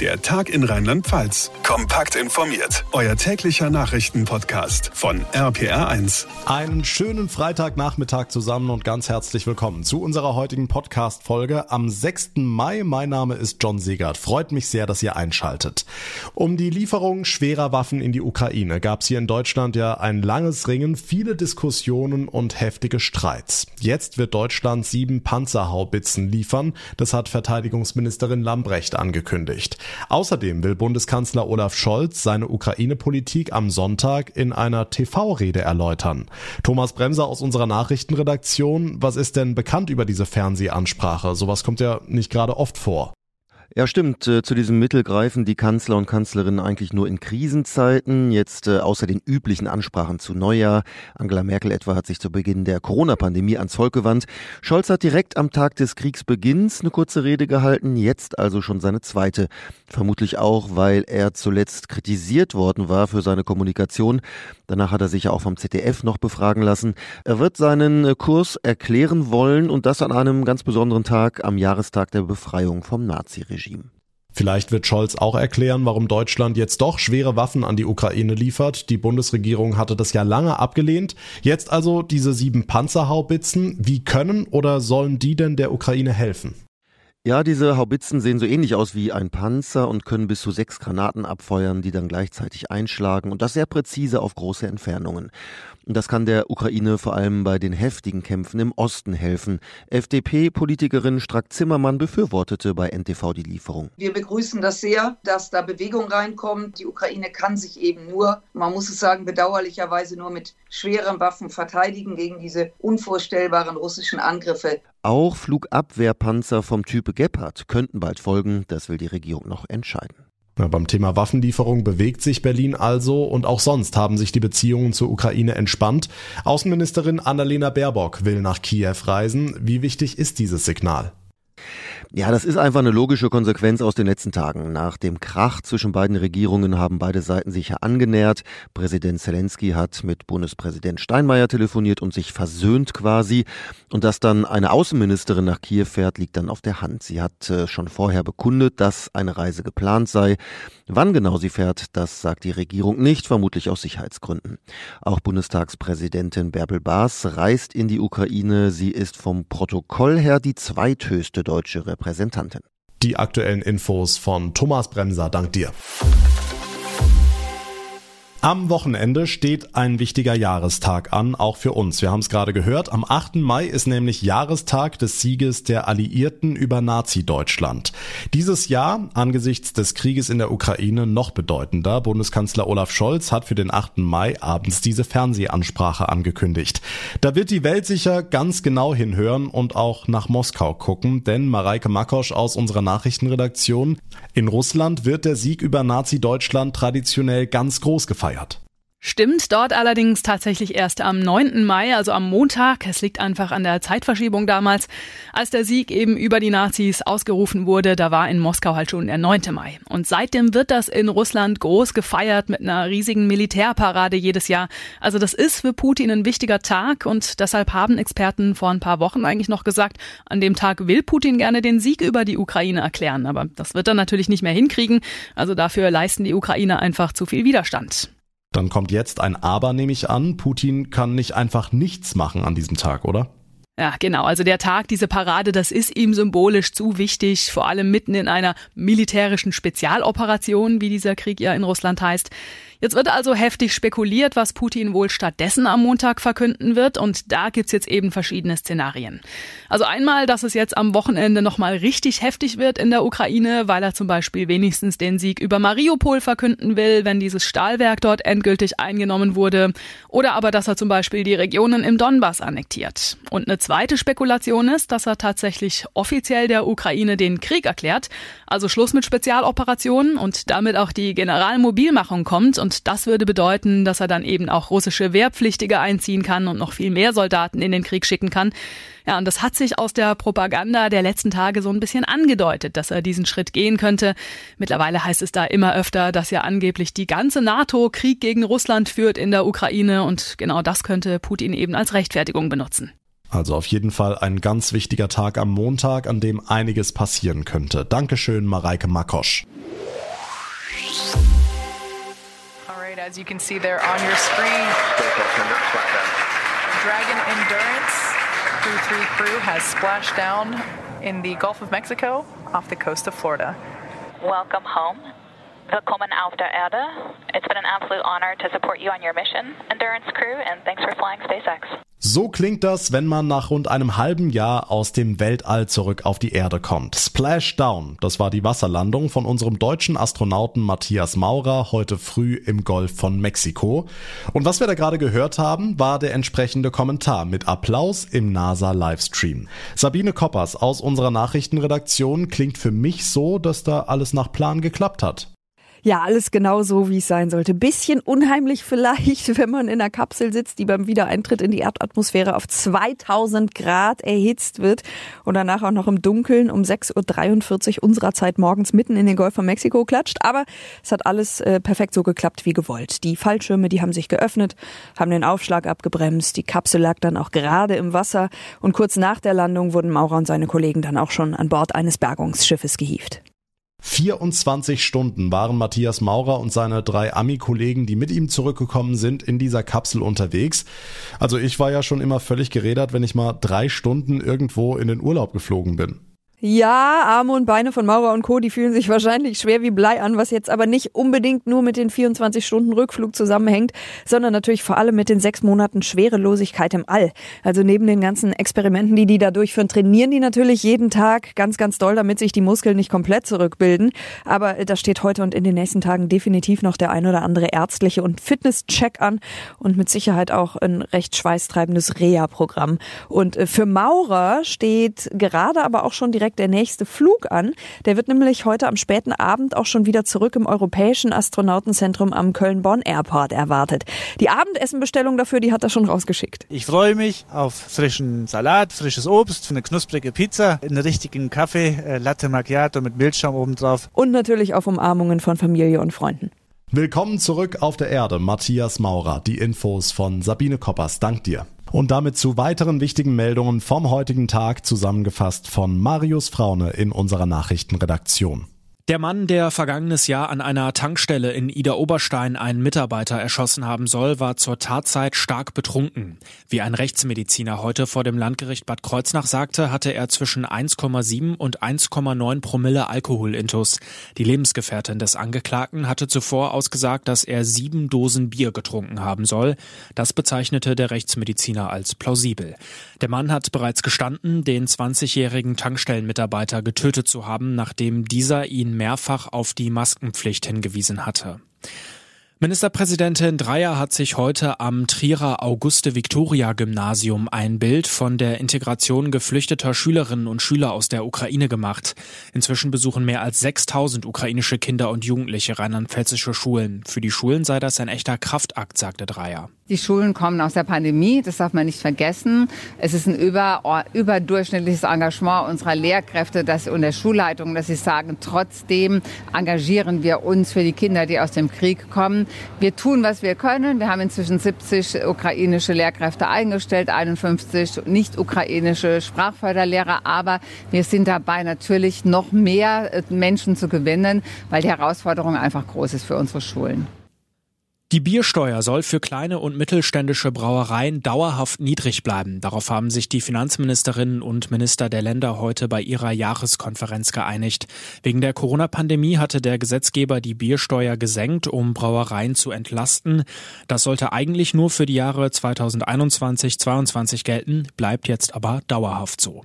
Der Tag in Rheinland-Pfalz. Kompakt informiert. Euer täglicher Nachrichtenpodcast von RPR1. Einen schönen Freitagnachmittag zusammen und ganz herzlich willkommen zu unserer heutigen Podcast-Folge am 6. Mai. Mein Name ist John Segert. Freut mich sehr, dass ihr einschaltet. Um die Lieferung schwerer Waffen in die Ukraine gab es hier in Deutschland ja ein langes Ringen, viele Diskussionen und heftige Streits. Jetzt wird Deutschland sieben Panzerhaubitzen liefern. Das hat Verteidigungsministerin Lambrecht angekündigt. Außerdem will Bundeskanzler Olaf Scholz seine Ukraine-Politik am Sonntag in einer TV-Rede erläutern. Thomas Bremser aus unserer Nachrichtenredaktion, was ist denn bekannt über diese Fernsehansprache? Sowas kommt ja nicht gerade oft vor. Ja, stimmt. Äh, zu diesem Mittel greifen die Kanzler und Kanzlerinnen eigentlich nur in Krisenzeiten. Jetzt äh, außer den üblichen Ansprachen zu Neujahr. Angela Merkel etwa hat sich zu Beginn der Corona-Pandemie ans Volk gewandt. Scholz hat direkt am Tag des Kriegsbeginns eine kurze Rede gehalten, jetzt also schon seine zweite. Vermutlich auch, weil er zuletzt kritisiert worden war für seine Kommunikation. Danach hat er sich ja auch vom ZDF noch befragen lassen. Er wird seinen äh, Kurs erklären wollen und das an einem ganz besonderen Tag am Jahrestag der Befreiung vom Naziregime. Regime. Vielleicht wird Scholz auch erklären, warum Deutschland jetzt doch schwere Waffen an die Ukraine liefert. Die Bundesregierung hatte das ja lange abgelehnt. Jetzt also diese sieben Panzerhaubitzen. Wie können oder sollen die denn der Ukraine helfen? Ja, diese Haubitzen sehen so ähnlich aus wie ein Panzer und können bis zu sechs Granaten abfeuern, die dann gleichzeitig einschlagen und das sehr präzise auf große Entfernungen. Und das kann der Ukraine vor allem bei den heftigen Kämpfen im Osten helfen. FDP-Politikerin Strack-Zimmermann befürwortete bei NTV die Lieferung. Wir begrüßen das sehr, dass da Bewegung reinkommt. Die Ukraine kann sich eben nur, man muss es sagen, bedauerlicherweise nur mit schweren Waffen verteidigen gegen diese unvorstellbaren russischen Angriffe. Auch Flugabwehrpanzer vom Typ Gepard könnten bald folgen, das will die Regierung noch entscheiden. Ja, beim Thema Waffenlieferung bewegt sich Berlin also und auch sonst haben sich die Beziehungen zur Ukraine entspannt. Außenministerin Annalena Baerbock will nach Kiew reisen. Wie wichtig ist dieses Signal? Ja, das ist einfach eine logische Konsequenz aus den letzten Tagen. Nach dem Krach zwischen beiden Regierungen haben beide Seiten sich ja angenähert. Präsident Zelensky hat mit Bundespräsident Steinmeier telefoniert und sich versöhnt quasi. Und dass dann eine Außenministerin nach Kiew fährt, liegt dann auf der Hand. Sie hat äh, schon vorher bekundet, dass eine Reise geplant sei. Wann genau sie fährt, das sagt die Regierung nicht, vermutlich aus Sicherheitsgründen. Auch Bundestagspräsidentin Bärbel Baas reist in die Ukraine. Sie ist vom Protokoll her die zweithöchste deutsche. Repräsentantin. Die aktuellen Infos von Thomas Bremser, dank dir. Am Wochenende steht ein wichtiger Jahrestag an, auch für uns. Wir haben es gerade gehört. Am 8. Mai ist nämlich Jahrestag des Sieges der Alliierten über Nazi-Deutschland. Dieses Jahr, angesichts des Krieges in der Ukraine, noch bedeutender. Bundeskanzler Olaf Scholz hat für den 8. Mai abends diese Fernsehansprache angekündigt. Da wird die Welt sicher ganz genau hinhören und auch nach Moskau gucken, denn Mareike Makosch aus unserer Nachrichtenredaktion, in Russland wird der Sieg über Nazi-Deutschland traditionell ganz groß gefeiert gefeiert. Stimmt, dort allerdings tatsächlich erst am 9. Mai, also am Montag. Es liegt einfach an der Zeitverschiebung damals. Als der Sieg eben über die Nazis ausgerufen wurde, da war in Moskau halt schon der 9. Mai. Und seitdem wird das in Russland groß gefeiert mit einer riesigen Militärparade jedes Jahr. Also das ist für Putin ein wichtiger Tag und deshalb haben Experten vor ein paar Wochen eigentlich noch gesagt, an dem Tag will Putin gerne den Sieg über die Ukraine erklären. Aber das wird er natürlich nicht mehr hinkriegen. Also dafür leisten die Ukrainer einfach zu viel Widerstand. Dann kommt jetzt ein Aber, nehme ich an. Putin kann nicht einfach nichts machen an diesem Tag, oder? Ja, genau. Also der Tag, diese Parade, das ist ihm symbolisch zu wichtig, vor allem mitten in einer militärischen Spezialoperation, wie dieser Krieg ja in Russland heißt. Jetzt wird also heftig spekuliert, was Putin wohl stattdessen am Montag verkünden wird. Und da gibt's jetzt eben verschiedene Szenarien. Also einmal, dass es jetzt am Wochenende nochmal richtig heftig wird in der Ukraine, weil er zum Beispiel wenigstens den Sieg über Mariupol verkünden will, wenn dieses Stahlwerk dort endgültig eingenommen wurde. Oder aber, dass er zum Beispiel die Regionen im Donbass annektiert. Und eine zweite Spekulation ist, dass er tatsächlich offiziell der Ukraine den Krieg erklärt, also Schluss mit Spezialoperationen und damit auch die Generalmobilmachung kommt und das würde bedeuten, dass er dann eben auch russische Wehrpflichtige einziehen kann und noch viel mehr Soldaten in den Krieg schicken kann. Ja, und das hat sich aus der Propaganda der letzten Tage so ein bisschen angedeutet, dass er diesen Schritt gehen könnte. Mittlerweile heißt es da immer öfter, dass ja angeblich die ganze NATO Krieg gegen Russland führt in der Ukraine und genau das könnte Putin eben als Rechtfertigung benutzen. Also auf jeden Fall ein ganz wichtiger Tag am Montag, an dem einiges passieren könnte. Dankeschön, Mareike Makosch. As you can see there on your screen. Dragon Endurance Crew 3 crew has splashed down in the Gulf of Mexico off the coast of Florida. Welcome home. Willkommen auf der Erde. It's been an absolute honor to support you on your mission, Endurance Crew, and thanks for flying SpaceX. So klingt das, wenn man nach rund einem halben Jahr aus dem Weltall zurück auf die Erde kommt. Splashdown, das war die Wasserlandung von unserem deutschen Astronauten Matthias Maurer heute früh im Golf von Mexiko. Und was wir da gerade gehört haben, war der entsprechende Kommentar mit Applaus im NASA Livestream. Sabine Koppers aus unserer Nachrichtenredaktion klingt für mich so, dass da alles nach Plan geklappt hat. Ja, alles genau so, wie es sein sollte. Bisschen unheimlich vielleicht, wenn man in einer Kapsel sitzt, die beim Wiedereintritt in die Erdatmosphäre auf 2000 Grad erhitzt wird und danach auch noch im Dunkeln um 6.43 Uhr unserer Zeit morgens mitten in den Golf von Mexiko klatscht. Aber es hat alles äh, perfekt so geklappt wie gewollt. Die Fallschirme, die haben sich geöffnet, haben den Aufschlag abgebremst. Die Kapsel lag dann auch gerade im Wasser und kurz nach der Landung wurden Maurer und seine Kollegen dann auch schon an Bord eines Bergungsschiffes gehievt. 24 Stunden waren Matthias Maurer und seine drei Ami-Kollegen, die mit ihm zurückgekommen sind, in dieser Kapsel unterwegs. Also ich war ja schon immer völlig gerädert, wenn ich mal drei Stunden irgendwo in den Urlaub geflogen bin. Ja, Arme und Beine von Maurer und Co., die fühlen sich wahrscheinlich schwer wie Blei an, was jetzt aber nicht unbedingt nur mit den 24 Stunden Rückflug zusammenhängt, sondern natürlich vor allem mit den sechs Monaten Schwerelosigkeit im All. Also neben den ganzen Experimenten, die die da durchführen, trainieren die natürlich jeden Tag ganz, ganz doll, damit sich die Muskeln nicht komplett zurückbilden. Aber da steht heute und in den nächsten Tagen definitiv noch der ein oder andere ärztliche und Fitnesscheck an und mit Sicherheit auch ein recht schweißtreibendes Reha-Programm. Und äh, für Maurer steht gerade aber auch schon direkt direkt der nächste Flug an. Der wird nämlich heute am späten Abend auch schon wieder zurück im Europäischen Astronautenzentrum am Köln-Bonn Airport erwartet. Die Abendessenbestellung dafür, die hat er schon rausgeschickt. Ich freue mich auf frischen Salat, frisches Obst, eine knusprige Pizza, einen richtigen Kaffee, äh, Latte Macchiato mit Milchschaum obendrauf. Und natürlich auf Umarmungen von Familie und Freunden. Willkommen zurück auf der Erde, Matthias Maurer. Die Infos von Sabine Koppers. Dank dir. Und damit zu weiteren wichtigen Meldungen vom heutigen Tag zusammengefasst von Marius Fraune in unserer Nachrichtenredaktion. Der Mann, der vergangenes Jahr an einer Tankstelle in Ida-Oberstein einen Mitarbeiter erschossen haben soll, war zur Tatzeit stark betrunken. Wie ein Rechtsmediziner heute vor dem Landgericht Bad Kreuznach sagte, hatte er zwischen 1,7 und 1,9 Promille Alkoholintus. Die Lebensgefährtin des Angeklagten hatte zuvor ausgesagt, dass er sieben Dosen Bier getrunken haben soll. Das bezeichnete der Rechtsmediziner als plausibel. Der Mann hat bereits gestanden, den 20-jährigen Tankstellenmitarbeiter getötet zu haben, nachdem dieser ihn mehrfach auf die Maskenpflicht hingewiesen hatte. Ministerpräsidentin Dreyer hat sich heute am Trierer Auguste-Victoria-Gymnasium ein Bild von der Integration geflüchteter Schülerinnen und Schüler aus der Ukraine gemacht. Inzwischen besuchen mehr als 6000 ukrainische Kinder und Jugendliche rheinland-pfälzische Schulen. Für die Schulen sei das ein echter Kraftakt, sagte Dreyer. Die Schulen kommen aus der Pandemie, das darf man nicht vergessen. Es ist ein über, überdurchschnittliches Engagement unserer Lehrkräfte dass, und der Schulleitung, dass sie sagen, trotzdem engagieren wir uns für die Kinder, die aus dem Krieg kommen. Wir tun, was wir können. Wir haben inzwischen 70 ukrainische Lehrkräfte eingestellt, 51 nicht-ukrainische Sprachförderlehrer. Aber wir sind dabei natürlich noch mehr äh, Menschen zu gewinnen, weil die Herausforderung einfach groß ist für unsere Schulen. Die Biersteuer soll für kleine und mittelständische Brauereien dauerhaft niedrig bleiben. Darauf haben sich die Finanzministerinnen und Minister der Länder heute bei ihrer Jahreskonferenz geeinigt. Wegen der Corona-Pandemie hatte der Gesetzgeber die Biersteuer gesenkt, um Brauereien zu entlasten. Das sollte eigentlich nur für die Jahre 2021-22 gelten, bleibt jetzt aber dauerhaft so.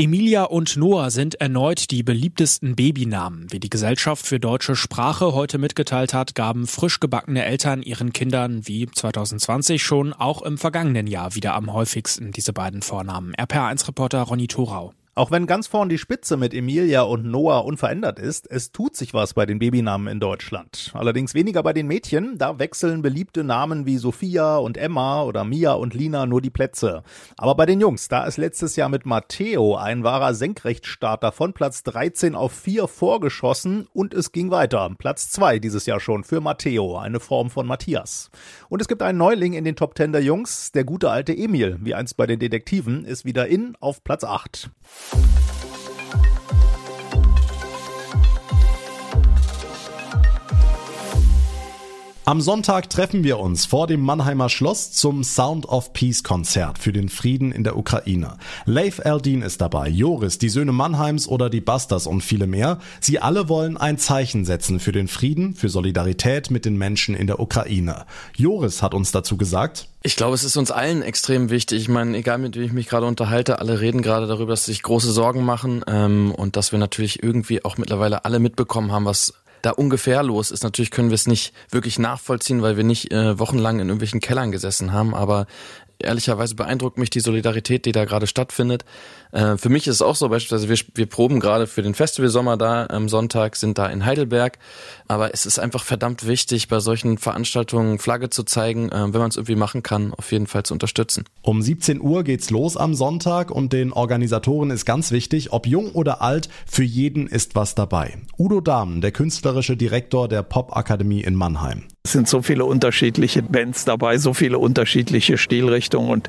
Emilia und Noah sind erneut die beliebtesten Babynamen. Wie die Gesellschaft für deutsche Sprache heute mitgeteilt hat, gaben frisch gebackene Eltern ihren Kindern wie 2020 schon auch im vergangenen Jahr wieder am häufigsten diese beiden Vornamen. RPA1-Reporter Ronny Thorau. Auch wenn ganz vorn die Spitze mit Emilia und Noah unverändert ist, es tut sich was bei den Babynamen in Deutschland. Allerdings weniger bei den Mädchen, da wechseln beliebte Namen wie Sophia und Emma oder Mia und Lina nur die Plätze. Aber bei den Jungs, da ist letztes Jahr mit Matteo ein wahrer Senkrechtstarter von Platz 13 auf 4 vorgeschossen und es ging weiter. Platz 2 dieses Jahr schon für Matteo, eine Form von Matthias. Und es gibt einen Neuling in den Top 10 der Jungs, der gute alte Emil, wie einst bei den Detektiven, ist wieder in auf Platz 8. Thank you. Am Sonntag treffen wir uns vor dem Mannheimer Schloss zum Sound of Peace Konzert für den Frieden in der Ukraine. Leif Eldin ist dabei, Joris, die Söhne Mannheims oder die Busters und viele mehr. Sie alle wollen ein Zeichen setzen für den Frieden, für Solidarität mit den Menschen in der Ukraine. Joris hat uns dazu gesagt, ich glaube, es ist uns allen extrem wichtig. Ich meine, egal mit wem ich mich gerade unterhalte, alle reden gerade darüber, dass sich große Sorgen machen ähm, und dass wir natürlich irgendwie auch mittlerweile alle mitbekommen haben, was da ungefähr los ist. Natürlich können wir es nicht wirklich nachvollziehen, weil wir nicht äh, wochenlang in irgendwelchen Kellern gesessen haben, aber ehrlicherweise beeindruckt mich die Solidarität, die da gerade stattfindet. Äh, für mich ist es auch so, beispielsweise wir, wir proben gerade für den Festivalsommer da am Sonntag, sind da in Heidelberg. Aber es ist einfach verdammt wichtig, bei solchen Veranstaltungen Flagge zu zeigen, äh, wenn man es irgendwie machen kann, auf jeden Fall zu unterstützen. Um 17 Uhr geht's los am Sonntag und den Organisatoren ist ganz wichtig, ob jung oder alt, für jeden ist was dabei. Udo Dahmen, der künstlerische Direktor der Popakademie in Mannheim. Es sind so viele unterschiedliche Bands dabei, so viele unterschiedliche Stilrichtungen und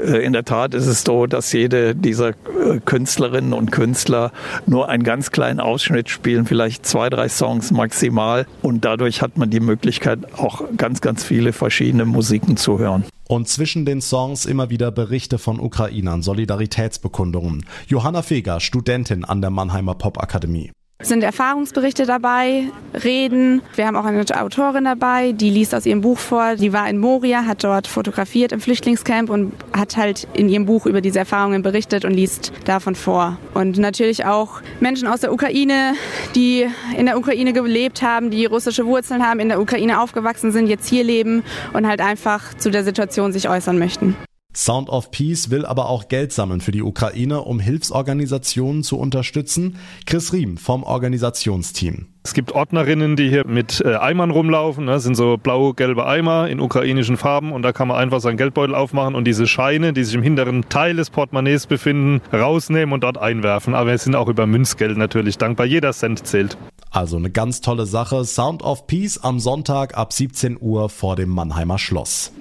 äh, in der Tat ist es so, dass jede dieser äh, Künstlerinnen und Künstler nur einen ganz kleinen Ausschnitt spielen, vielleicht zwei, drei Songs maximal und dadurch hat man die Möglichkeit auch ganz, ganz viele verschiedene Musiken zu hören. Und zwischen den Songs immer wieder Berichte von Ukrainern, Solidaritätsbekundungen. Johanna Feger, Studentin an der Mannheimer Popakademie sind Erfahrungsberichte dabei, Reden. Wir haben auch eine Autorin dabei, die liest aus ihrem Buch vor. Die war in Moria, hat dort fotografiert im Flüchtlingscamp und hat halt in ihrem Buch über diese Erfahrungen berichtet und liest davon vor. Und natürlich auch Menschen aus der Ukraine, die in der Ukraine gelebt haben, die russische Wurzeln haben, in der Ukraine aufgewachsen sind, jetzt hier leben und halt einfach zu der Situation sich äußern möchten. Sound of Peace will aber auch Geld sammeln für die Ukraine, um Hilfsorganisationen zu unterstützen. Chris Riem vom Organisationsteam. Es gibt Ordnerinnen, die hier mit äh, Eimern rumlaufen. Das sind so blau-gelbe Eimer in ukrainischen Farben und da kann man einfach seinen Geldbeutel aufmachen und diese Scheine, die sich im hinteren Teil des Portemonnaies befinden, rausnehmen und dort einwerfen. Aber wir sind auch über Münzgeld natürlich dankbar. Jeder Cent zählt. Also eine ganz tolle Sache. Sound of Peace am Sonntag ab 17 Uhr vor dem Mannheimer Schloss.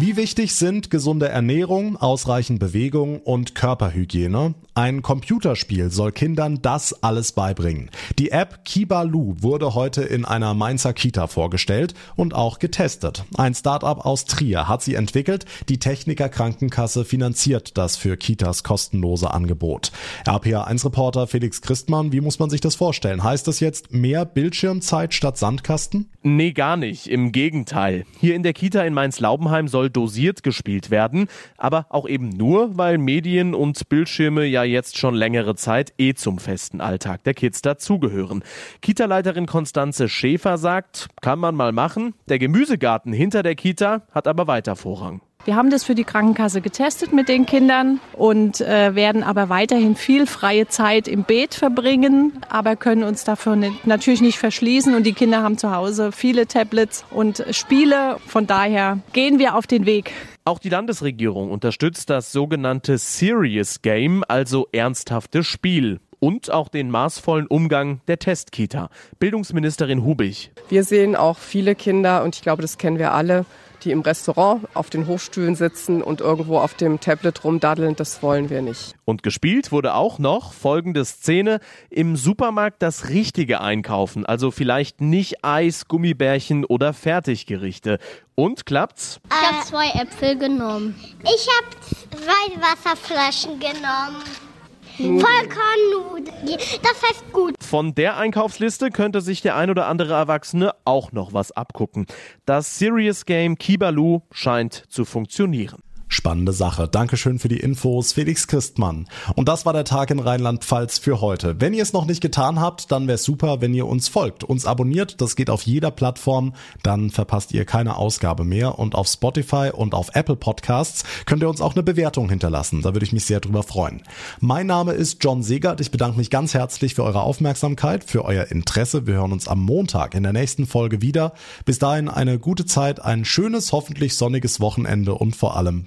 Wie wichtig sind gesunde Ernährung, ausreichend Bewegung und Körperhygiene? Ein Computerspiel soll Kindern das alles beibringen. Die App Kibalu wurde heute in einer Mainzer Kita vorgestellt und auch getestet. Ein Startup aus Trier hat sie entwickelt. Die Techniker Krankenkasse finanziert das für Kitas kostenlose Angebot. RPA1-Reporter Felix Christmann, wie muss man sich das vorstellen? Heißt das jetzt mehr Bildschirmzeit statt Sandkasten? Nee, gar nicht. Im Gegenteil. Hier in der Kita in Mainz-Laubenheim soll dosiert gespielt werden, aber auch eben nur, weil Medien und Bildschirme ja jetzt schon längere Zeit eh zum festen Alltag der Kids dazugehören. Kita-Leiterin Konstanze Schäfer sagt, kann man mal machen. Der Gemüsegarten hinter der Kita hat aber weiter Vorrang. Wir haben das für die Krankenkasse getestet mit den Kindern und äh, werden aber weiterhin viel freie Zeit im Beet verbringen, aber können uns dafür nicht, natürlich nicht verschließen. Und die Kinder haben zu Hause viele Tablets und Spiele. Von daher gehen wir auf den Weg. Auch die Landesregierung unterstützt das sogenannte Serious Game, also ernsthaftes Spiel und auch den maßvollen Umgang der Testkita. Bildungsministerin Hubig. Wir sehen auch viele Kinder, und ich glaube, das kennen wir alle, die im Restaurant auf den Hochstühlen sitzen und irgendwo auf dem Tablet rumdaddeln, das wollen wir nicht. Und gespielt wurde auch noch folgende Szene im Supermarkt das richtige einkaufen, also vielleicht nicht Eis, Gummibärchen oder Fertiggerichte. Und klappt's? Ich habe zwei Äpfel genommen. Ich habe zwei Wasserflaschen genommen. Vollkornnudel. Das heißt gut. Von der Einkaufsliste könnte sich der ein oder andere Erwachsene auch noch was abgucken. Das Serious Game Kibalu scheint zu funktionieren. Spannende Sache. Dankeschön für die Infos, Felix Christmann. Und das war der Tag in Rheinland-Pfalz für heute. Wenn ihr es noch nicht getan habt, dann wäre es super, wenn ihr uns folgt, uns abonniert. Das geht auf jeder Plattform. Dann verpasst ihr keine Ausgabe mehr. Und auf Spotify und auf Apple Podcasts könnt ihr uns auch eine Bewertung hinterlassen. Da würde ich mich sehr drüber freuen. Mein Name ist John Segert. Ich bedanke mich ganz herzlich für eure Aufmerksamkeit, für euer Interesse. Wir hören uns am Montag in der nächsten Folge wieder. Bis dahin eine gute Zeit, ein schönes, hoffentlich sonniges Wochenende und vor allem